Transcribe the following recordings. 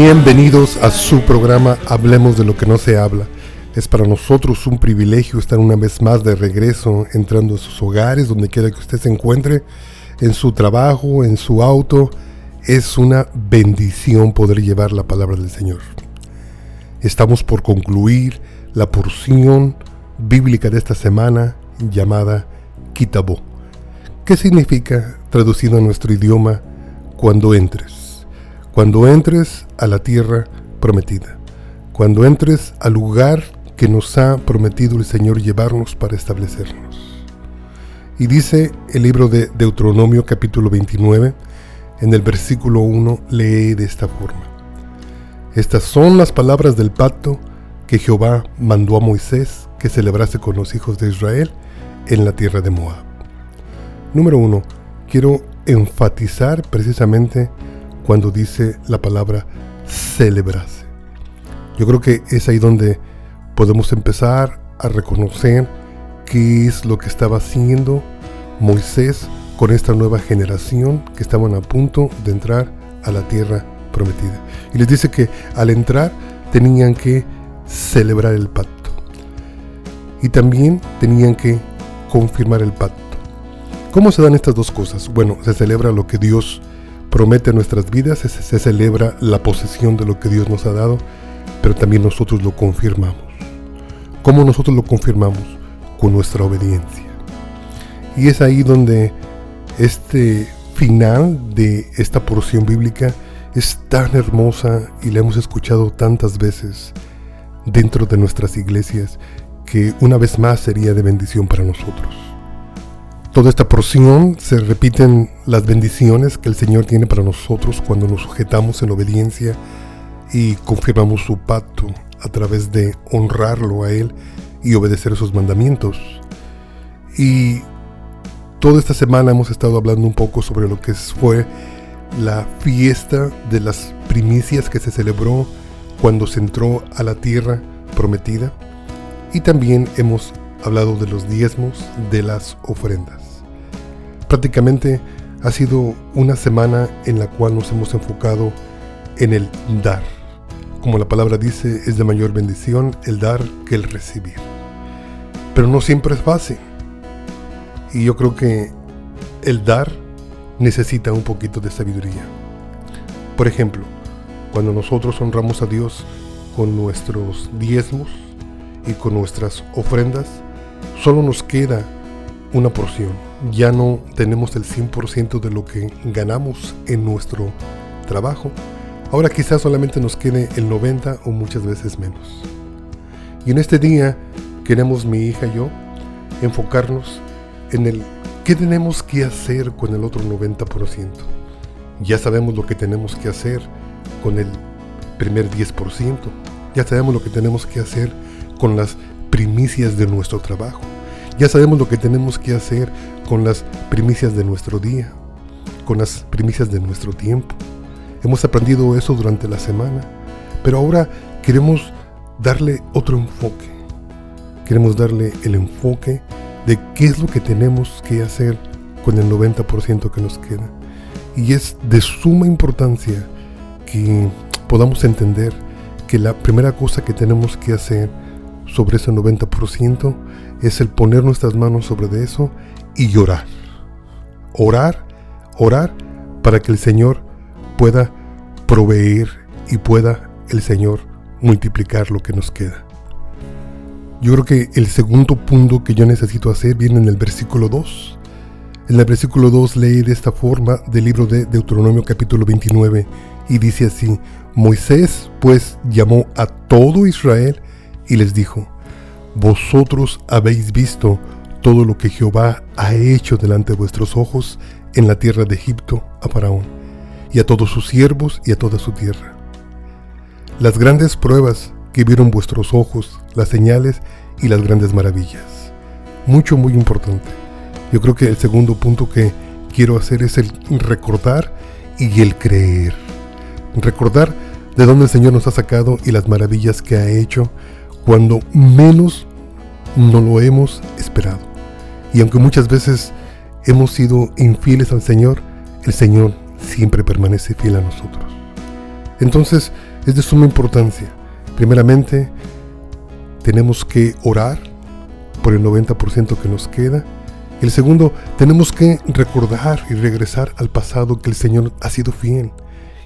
Bienvenidos a su programa Hablemos de lo que no se habla. Es para nosotros un privilegio estar una vez más de regreso entrando a sus hogares, donde quiera que usted se encuentre, en su trabajo, en su auto. Es una bendición poder llevar la palabra del Señor. Estamos por concluir la porción bíblica de esta semana llamada Kitabó. ¿Qué significa, traducido a nuestro idioma, cuando entres? Cuando entres a la tierra prometida, cuando entres al lugar que nos ha prometido el Señor llevarnos para establecernos. Y dice el libro de Deuteronomio capítulo 29, en el versículo 1 lee de esta forma. Estas son las palabras del pacto que Jehová mandó a Moisés que celebrase con los hijos de Israel en la tierra de Moab. Número 1. Quiero enfatizar precisamente cuando dice la palabra celebrarse. Yo creo que es ahí donde podemos empezar a reconocer qué es lo que estaba haciendo Moisés con esta nueva generación que estaban a punto de entrar a la tierra prometida. Y les dice que al entrar tenían que celebrar el pacto. Y también tenían que confirmar el pacto. ¿Cómo se dan estas dos cosas? Bueno, se celebra lo que Dios promete nuestras vidas, se, se celebra la posesión de lo que Dios nos ha dado, pero también nosotros lo confirmamos. ¿Cómo nosotros lo confirmamos? Con nuestra obediencia. Y es ahí donde este final de esta porción bíblica es tan hermosa y la hemos escuchado tantas veces dentro de nuestras iglesias que una vez más sería de bendición para nosotros toda esta porción se repiten las bendiciones que el Señor tiene para nosotros cuando nos sujetamos en obediencia y confirmamos su pacto a través de honrarlo a Él y obedecer sus mandamientos. Y toda esta semana hemos estado hablando un poco sobre lo que fue la fiesta de las primicias que se celebró cuando se entró a la tierra prometida. Y también hemos hablado de los diezmos de las ofrendas. Prácticamente ha sido una semana en la cual nos hemos enfocado en el dar. Como la palabra dice, es de mayor bendición el dar que el recibir. Pero no siempre es fácil. Y yo creo que el dar necesita un poquito de sabiduría. Por ejemplo, cuando nosotros honramos a Dios con nuestros diezmos y con nuestras ofrendas, solo nos queda una porción. Ya no tenemos el 100% de lo que ganamos en nuestro trabajo. Ahora quizás solamente nos quede el 90 o muchas veces menos. Y en este día queremos mi hija y yo enfocarnos en el qué tenemos que hacer con el otro 90%. Ya sabemos lo que tenemos que hacer con el primer 10%. Ya sabemos lo que tenemos que hacer con las primicias de nuestro trabajo. Ya sabemos lo que tenemos que hacer con las primicias de nuestro día, con las primicias de nuestro tiempo. Hemos aprendido eso durante la semana, pero ahora queremos darle otro enfoque. Queremos darle el enfoque de qué es lo que tenemos que hacer con el 90% que nos queda. Y es de suma importancia que podamos entender que la primera cosa que tenemos que hacer sobre ese 90% es el poner nuestras manos sobre eso y llorar. Orar, orar para que el Señor pueda proveer y pueda el Señor multiplicar lo que nos queda. Yo creo que el segundo punto que yo necesito hacer viene en el versículo 2. En el versículo 2 leí de esta forma del libro de Deuteronomio capítulo 29 y dice así, Moisés pues llamó a todo Israel y les dijo, vosotros habéis visto todo lo que Jehová ha hecho delante de vuestros ojos en la tierra de Egipto a Faraón, y a todos sus siervos y a toda su tierra. Las grandes pruebas que vieron vuestros ojos, las señales y las grandes maravillas. Mucho, muy importante. Yo creo que el segundo punto que quiero hacer es el recordar y el creer. Recordar de dónde el Señor nos ha sacado y las maravillas que ha hecho cuando menos no lo hemos esperado. Y aunque muchas veces hemos sido infieles al Señor, el Señor siempre permanece fiel a nosotros. Entonces, es de suma importancia. Primeramente, tenemos que orar por el 90% que nos queda. El segundo, tenemos que recordar y regresar al pasado que el Señor ha sido fiel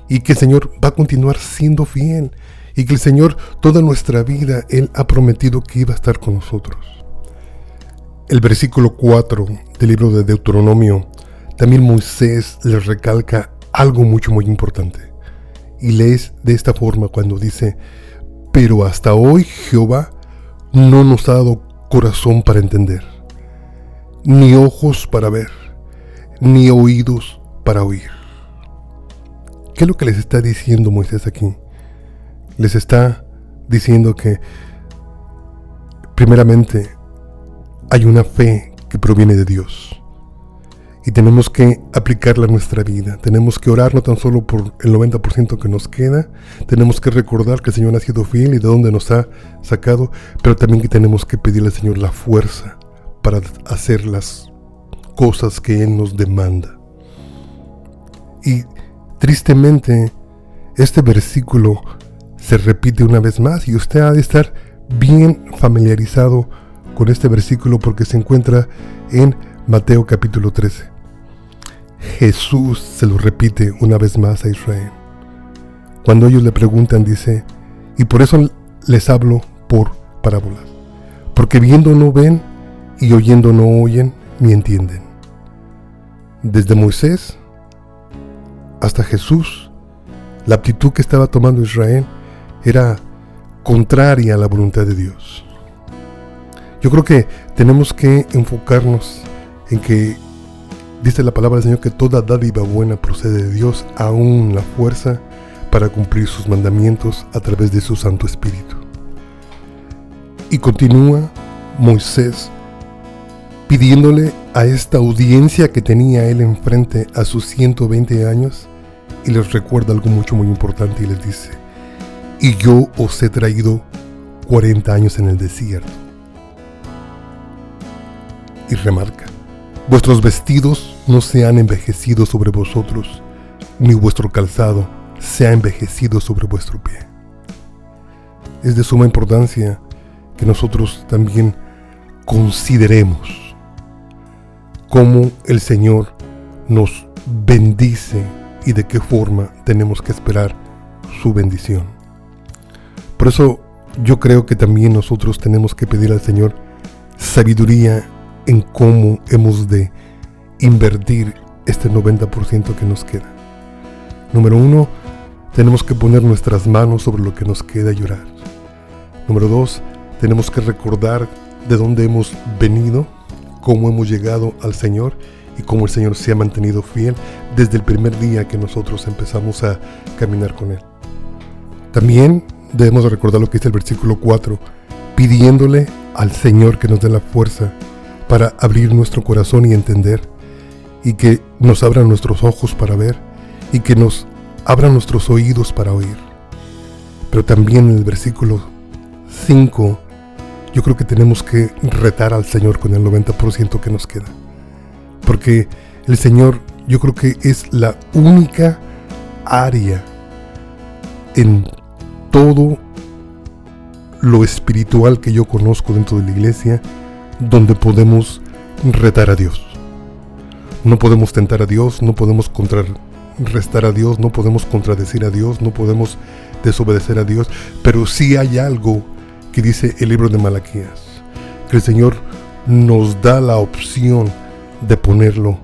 y que el Señor va a continuar siendo fiel y que el Señor toda nuestra vida Él ha prometido que iba a estar con nosotros. El versículo 4 del libro de Deuteronomio, también Moisés le recalca algo mucho muy importante. Y lees de esta forma cuando dice, pero hasta hoy Jehová no nos ha dado corazón para entender, ni ojos para ver, ni oídos para oír. ¿Qué es lo que les está diciendo Moisés aquí? Les está diciendo que primeramente hay una fe que proviene de Dios y tenemos que aplicarla a nuestra vida. Tenemos que orar no tan solo por el 90% que nos queda, tenemos que recordar que el Señor ha sido fiel y de dónde nos ha sacado, pero también que tenemos que pedirle al Señor la fuerza para hacer las cosas que Él nos demanda. Y tristemente, este versículo se repite una vez más y usted ha de estar bien familiarizado con este versículo porque se encuentra en Mateo capítulo 13. Jesús se lo repite una vez más a Israel. Cuando ellos le preguntan, dice, y por eso les hablo por parábolas, porque viendo no ven y oyendo no oyen ni entienden. Desde Moisés hasta Jesús, la actitud que estaba tomando Israel era contraria a la voluntad de Dios. Yo creo que tenemos que enfocarnos en que dice la palabra del Señor que toda dádiva buena procede de Dios, aún la fuerza para cumplir sus mandamientos a través de su Santo Espíritu. Y continúa Moisés pidiéndole a esta audiencia que tenía él enfrente a sus 120 años y les recuerda algo mucho muy importante y les dice, y yo os he traído 40 años en el desierto. Y remarca, Vuestros vestidos no se han envejecido sobre vosotros, ni vuestro calzado se ha envejecido sobre vuestro pie. Es de suma importancia que nosotros también consideremos cómo el Señor nos bendice y de qué forma tenemos que esperar su bendición. Por eso yo creo que también nosotros tenemos que pedir al Señor sabiduría en cómo hemos de invertir este 90% que nos queda. Número uno, tenemos que poner nuestras manos sobre lo que nos queda y llorar. Número dos, tenemos que recordar de dónde hemos venido, cómo hemos llegado al Señor y cómo el Señor se ha mantenido fiel desde el primer día que nosotros empezamos a caminar con Él. También debemos recordar lo que dice el versículo 4, pidiéndole al Señor que nos dé la fuerza para abrir nuestro corazón y entender, y que nos abran nuestros ojos para ver, y que nos abran nuestros oídos para oír. Pero también en el versículo 5, yo creo que tenemos que retar al Señor con el 90% que nos queda. Porque el Señor yo creo que es la única área en todo lo espiritual que yo conozco dentro de la iglesia donde podemos retar a Dios. No podemos tentar a Dios, no podemos contrarrestar a Dios, no podemos contradecir a Dios, no podemos desobedecer a Dios, pero sí hay algo que dice el libro de Malaquías, que el Señor nos da la opción de ponerlo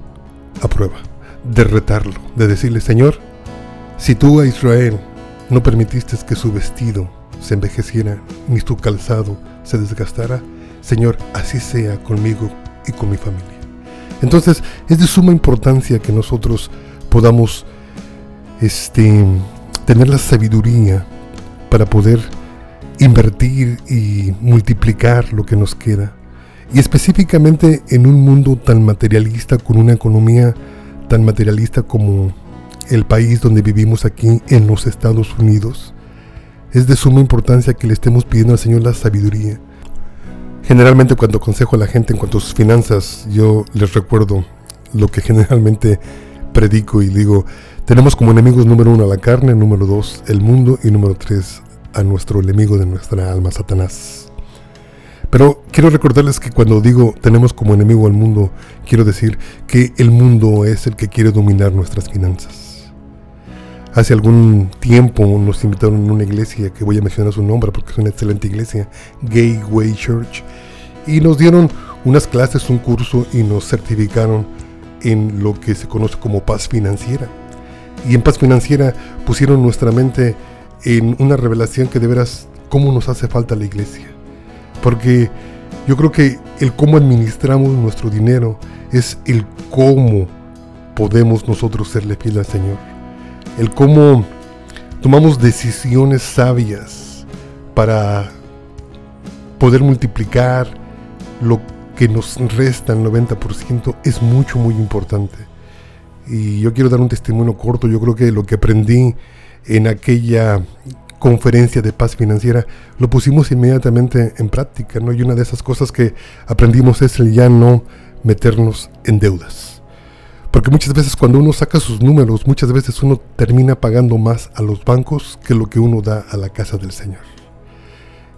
a prueba, de retarlo, de decirle, Señor, si tú a Israel no permitiste que su vestido se envejeciera, ni su calzado se desgastara, Señor, así sea conmigo y con mi familia. Entonces, es de suma importancia que nosotros podamos este, tener la sabiduría para poder invertir y multiplicar lo que nos queda. Y específicamente en un mundo tan materialista, con una economía tan materialista como el país donde vivimos aquí en los Estados Unidos, es de suma importancia que le estemos pidiendo al Señor la sabiduría Generalmente cuando aconsejo a la gente en cuanto a sus finanzas, yo les recuerdo lo que generalmente predico y digo, Tenemos como enemigos número uno a la carne, número dos el mundo y número tres a nuestro enemigo de nuestra alma, Satanás. Pero quiero recordarles que cuando digo tenemos como enemigo al mundo, quiero decir que el mundo es el que quiere dominar nuestras finanzas. Hace algún tiempo nos invitaron a una iglesia que voy a mencionar su nombre porque es una excelente iglesia, Gateway Church, y nos dieron unas clases, un curso y nos certificaron en lo que se conoce como paz financiera y en paz financiera pusieron nuestra mente en una revelación que de veras cómo nos hace falta la iglesia. Porque yo creo que el cómo administramos nuestro dinero es el cómo podemos nosotros serle fiel al Señor. El cómo tomamos decisiones sabias para poder multiplicar lo que nos resta el 90% es mucho, muy importante. Y yo quiero dar un testimonio corto. Yo creo que lo que aprendí en aquella conferencia de paz financiera lo pusimos inmediatamente en práctica. ¿no? Y una de esas cosas que aprendimos es el ya no meternos en deudas. Porque muchas veces cuando uno saca sus números, muchas veces uno termina pagando más a los bancos que lo que uno da a la casa del Señor.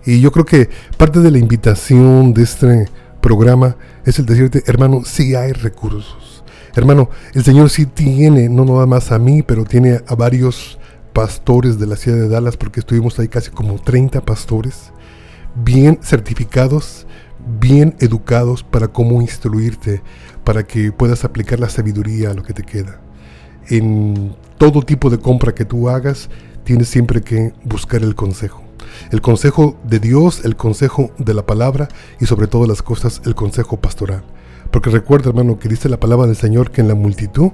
Y yo creo que parte de la invitación de este programa es el decirte, hermano, si hay recursos Hermano, el Señor sí tiene, no nada más a mí, pero tiene a varios pastores de la ciudad de Dallas, porque estuvimos ahí casi como 30 pastores, bien certificados, bien educados para cómo instruirte, para que puedas aplicar la sabiduría a lo que te queda. En todo tipo de compra que tú hagas, tienes siempre que buscar el consejo. El consejo de Dios, el consejo de la palabra y sobre todas las cosas el consejo pastoral. Porque recuerda, hermano, que dice la palabra del Señor que en la multitud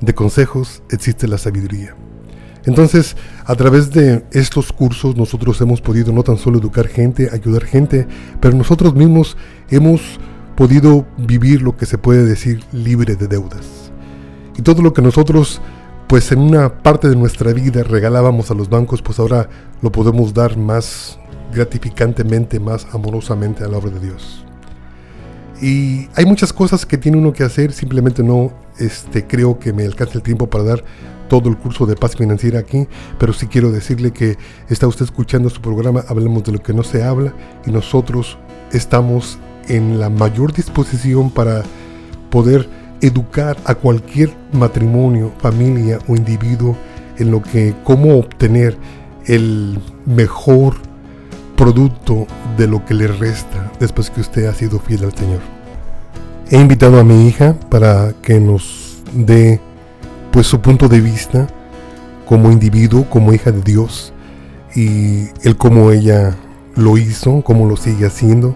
de consejos existe la sabiduría. Entonces, a través de estos cursos nosotros hemos podido no tan solo educar gente, ayudar gente, pero nosotros mismos hemos podido vivir lo que se puede decir libre de deudas. Y todo lo que nosotros, pues en una parte de nuestra vida regalábamos a los bancos, pues ahora lo podemos dar más gratificantemente, más amorosamente a la obra de Dios. Y hay muchas cosas que tiene uno que hacer, simplemente no este, creo que me alcance el tiempo para dar todo el curso de paz financiera aquí, pero sí quiero decirle que está usted escuchando su programa, hablemos de lo que no se habla y nosotros estamos en la mayor disposición para poder educar a cualquier matrimonio, familia o individuo en lo que cómo obtener el mejor producto de lo que le resta después que usted ha sido fiel al Señor. He invitado a mi hija para que nos dé pues su punto de vista como individuo, como hija de Dios y el cómo ella lo hizo, cómo lo sigue haciendo.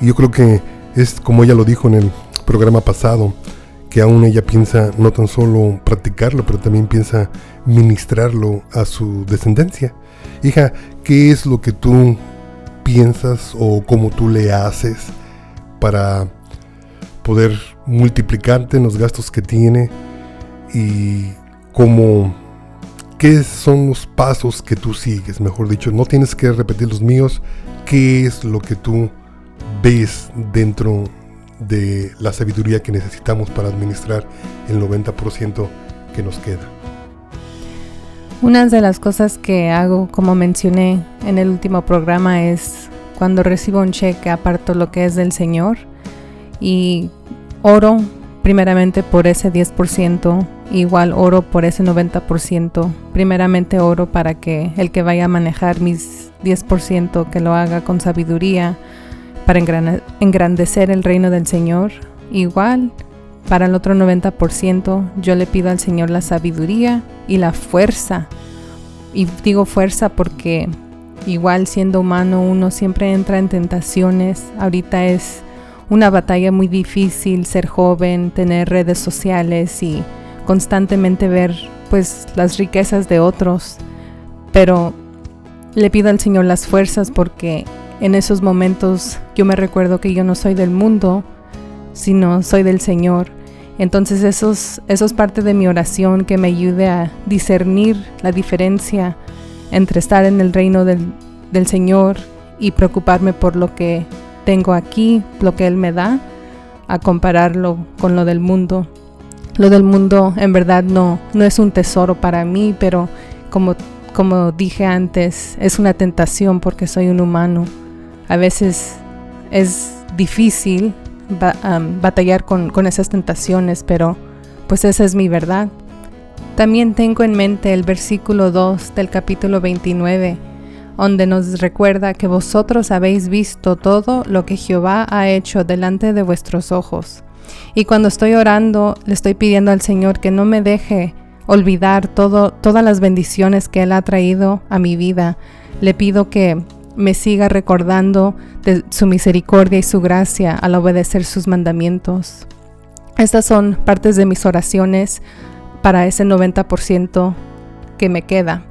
Y yo creo que es como ella lo dijo en el programa pasado, que aún ella piensa no tan solo practicarlo, pero también piensa ministrarlo a su descendencia. Hija, ¿qué es lo que tú piensas o cómo tú le haces para poder multiplicarte en los gastos que tiene y cómo qué son los pasos que tú sigues, mejor dicho, no tienes que repetir los míos, qué es lo que tú ves dentro de la sabiduría que necesitamos para administrar el 90% que nos queda. Una de las cosas que hago, como mencioné en el último programa, es cuando recibo un cheque aparto lo que es del Señor y oro primeramente por ese 10%, igual oro por ese 90%. Primeramente oro para que el que vaya a manejar mis 10% que lo haga con sabiduría para engrandecer el reino del Señor. Igual para el otro 90% yo le pido al Señor la sabiduría y la fuerza. Y digo fuerza porque igual siendo humano uno siempre entra en tentaciones. Ahorita es una batalla muy difícil ser joven, tener redes sociales y constantemente ver pues las riquezas de otros. Pero le pido al Señor las fuerzas porque en esos momentos yo me recuerdo que yo no soy del mundo, sino soy del Señor. Entonces eso es, parte de mi oración que me ayude a discernir la diferencia entre estar en el reino del, del Señor y preocuparme por lo que tengo aquí, lo que Él me da, a compararlo con lo del mundo. Lo del mundo en verdad no, no es un tesoro para mí, pero como, como dije antes, es una tentación porque soy un humano. A veces es difícil batallar con, con esas tentaciones, pero pues esa es mi verdad. También tengo en mente el versículo 2 del capítulo 29, donde nos recuerda que vosotros habéis visto todo lo que Jehová ha hecho delante de vuestros ojos. Y cuando estoy orando, le estoy pidiendo al Señor que no me deje olvidar todo, todas las bendiciones que Él ha traído a mi vida. Le pido que me siga recordando de su misericordia y su gracia al obedecer sus mandamientos. Estas son partes de mis oraciones para ese 90% que me queda.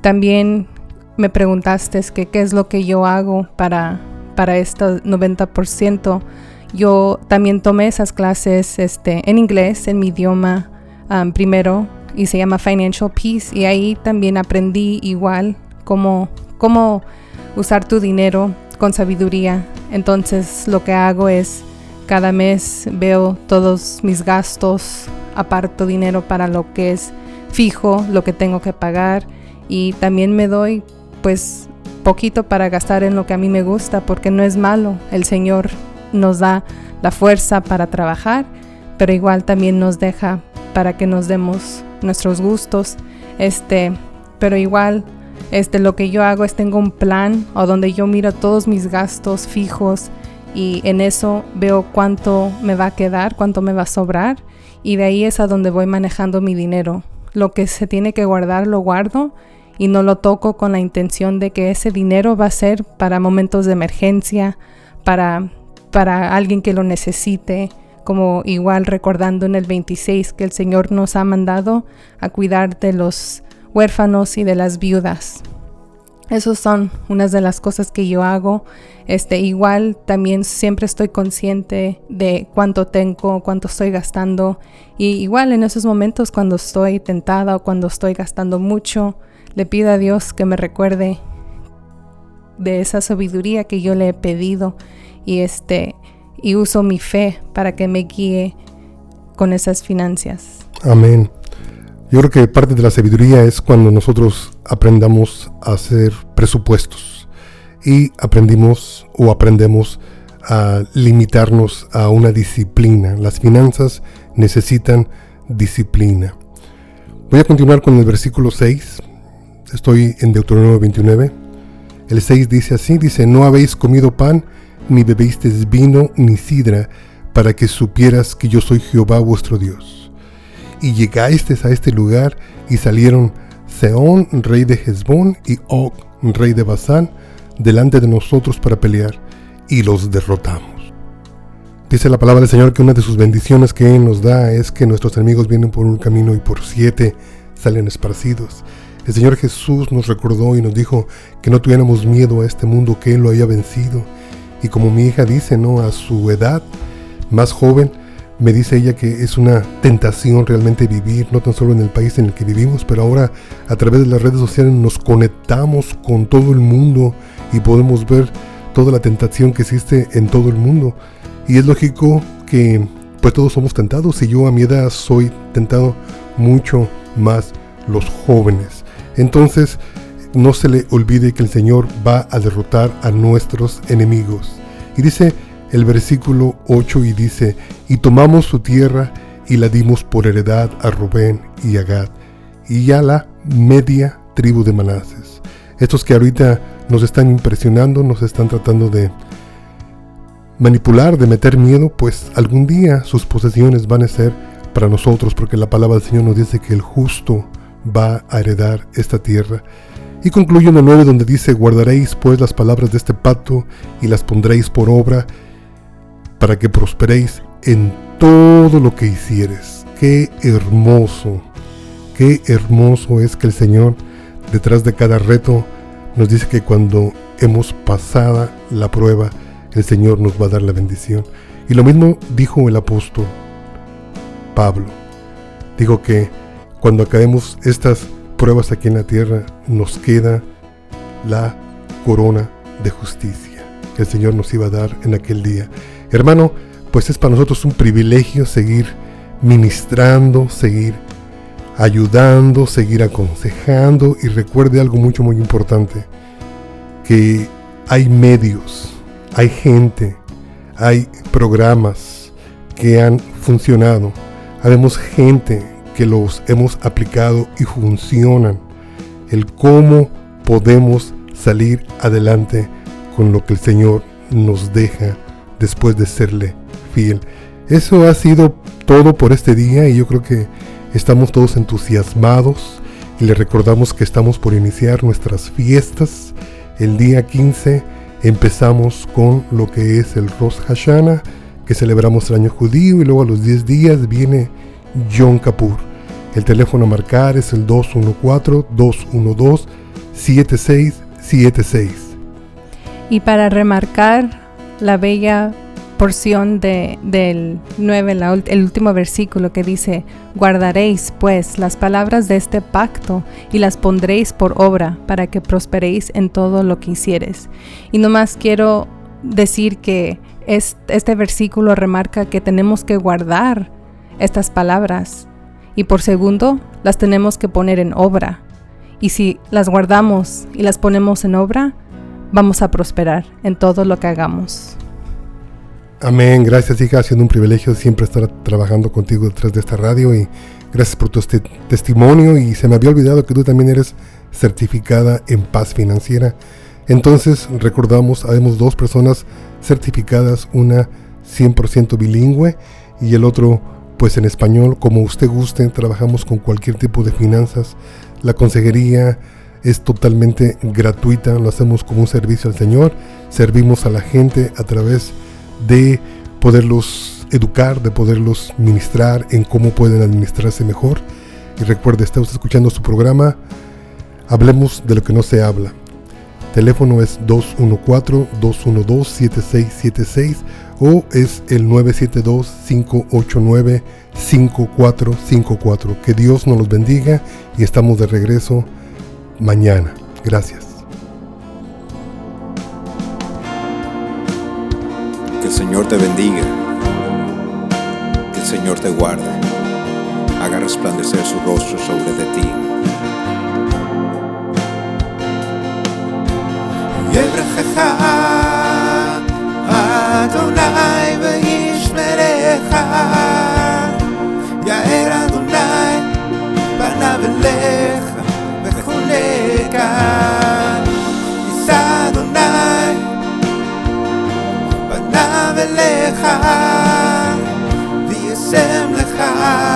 También me preguntaste qué es lo que yo hago para, para este 90%. Yo también tomé esas clases este, en inglés, en mi idioma um, primero, y se llama Financial Peace, y ahí también aprendí igual cómo, cómo usar tu dinero con sabiduría. Entonces lo que hago es cada mes veo todos mis gastos, aparto dinero para lo que es fijo, lo que tengo que pagar y también me doy pues poquito para gastar en lo que a mí me gusta porque no es malo. El Señor nos da la fuerza para trabajar, pero igual también nos deja para que nos demos nuestros gustos. Este, pero igual este, lo que yo hago es tengo un plan o donde yo miro todos mis gastos fijos y en eso veo cuánto me va a quedar, cuánto me va a sobrar y de ahí es a donde voy manejando mi dinero. Lo que se tiene que guardar lo guardo y no lo toco con la intención de que ese dinero va a ser para momentos de emergencia, para, para alguien que lo necesite, como igual recordando en el 26 que el Señor nos ha mandado a cuidar de los huérfanos y de las viudas. Esas son unas de las cosas que yo hago. Este, igual también siempre estoy consciente de cuánto tengo, cuánto estoy gastando. Y igual en esos momentos cuando estoy tentada o cuando estoy gastando mucho, le pido a Dios que me recuerde de esa sabiduría que yo le he pedido y este y uso mi fe para que me guíe con esas finanzas. Amén. Yo creo que parte de la sabiduría es cuando nosotros aprendamos a hacer presupuestos y aprendimos o aprendemos a limitarnos a una disciplina. Las finanzas necesitan disciplina. Voy a continuar con el versículo 6. Estoy en Deuteronomio 29. El 6 dice así, dice, no habéis comido pan, ni bebisteis vino, ni sidra, para que supieras que yo soy Jehová vuestro Dios y llegasteis a este lugar y salieron Seón, rey de Hezbón, y Og, rey de Basán, delante de nosotros para pelear, y los derrotamos. Dice la palabra del Señor que una de sus bendiciones que Él nos da es que nuestros enemigos vienen por un camino y por siete salen esparcidos. El Señor Jesús nos recordó y nos dijo que no tuviéramos miedo a este mundo, que Él lo haya vencido. Y como mi hija dice, ¿no? A su edad más joven, me dice ella que es una tentación realmente vivir, no tan solo en el país en el que vivimos, pero ahora a través de las redes sociales nos conectamos con todo el mundo y podemos ver toda la tentación que existe en todo el mundo. Y es lógico que pues todos somos tentados y yo a mi edad soy tentado mucho más los jóvenes. Entonces, no se le olvide que el Señor va a derrotar a nuestros enemigos. Y dice el versículo 8 y dice, y tomamos su tierra y la dimos por heredad a Rubén y a Gad y a la media tribu de Manases. Estos que ahorita nos están impresionando, nos están tratando de manipular, de meter miedo, pues algún día sus posesiones van a ser para nosotros, porque la palabra del Señor nos dice que el justo va a heredar esta tierra. Y concluye en el 9 donde dice, guardaréis pues las palabras de este pacto y las pondréis por obra para que prosperéis en todo lo que hicieres. Qué hermoso, qué hermoso es que el Señor, detrás de cada reto, nos dice que cuando hemos pasado la prueba, el Señor nos va a dar la bendición. Y lo mismo dijo el apóstol Pablo. Dijo que cuando acabemos estas pruebas aquí en la tierra, nos queda la corona de justicia que el Señor nos iba a dar en aquel día. Hermano, pues es para nosotros un privilegio seguir ministrando, seguir ayudando, seguir aconsejando y recuerde algo mucho muy importante, que hay medios, hay gente, hay programas que han funcionado, habemos gente que los hemos aplicado y funcionan, el cómo podemos salir adelante con lo que el Señor nos deja después de serle fiel. Eso ha sido todo por este día y yo creo que estamos todos entusiasmados y le recordamos que estamos por iniciar nuestras fiestas. El día 15 empezamos con lo que es el Rosh Hashanah, que celebramos el año judío y luego a los 10 días viene Yom Kippur. El teléfono a marcar es el 214-212-7676. Y para remarcar la bella porción de, del 9, el último versículo que dice, guardaréis pues las palabras de este pacto y las pondréis por obra para que prosperéis en todo lo que hicieres. Y nomás quiero decir que este versículo remarca que tenemos que guardar estas palabras y por segundo las tenemos que poner en obra. Y si las guardamos y las ponemos en obra, vamos a prosperar en todo lo que hagamos. Amén, gracias hija, ha sido un privilegio siempre estar trabajando contigo detrás de esta radio y gracias por tu testimonio y se me había olvidado que tú también eres certificada en paz financiera. Entonces recordamos, habemos dos personas certificadas, una 100% bilingüe y el otro pues en español, como usted guste, trabajamos con cualquier tipo de finanzas. La consejería es totalmente gratuita, lo hacemos como un servicio al Señor, servimos a la gente a través de de poderlos educar, de poderlos ministrar en cómo pueden administrarse mejor. Y recuerde, está usted escuchando su programa, Hablemos de lo que no se habla. Teléfono es 214-212-7676 o es el 972-589-5454. Que Dios nos los bendiga y estamos de regreso mañana. Gracias. Señor te bendiga, que el Señor te guarde, haga resplandecer su rostro sobre de ti. tonight we're smerekh ya era tonight but never let me forget is a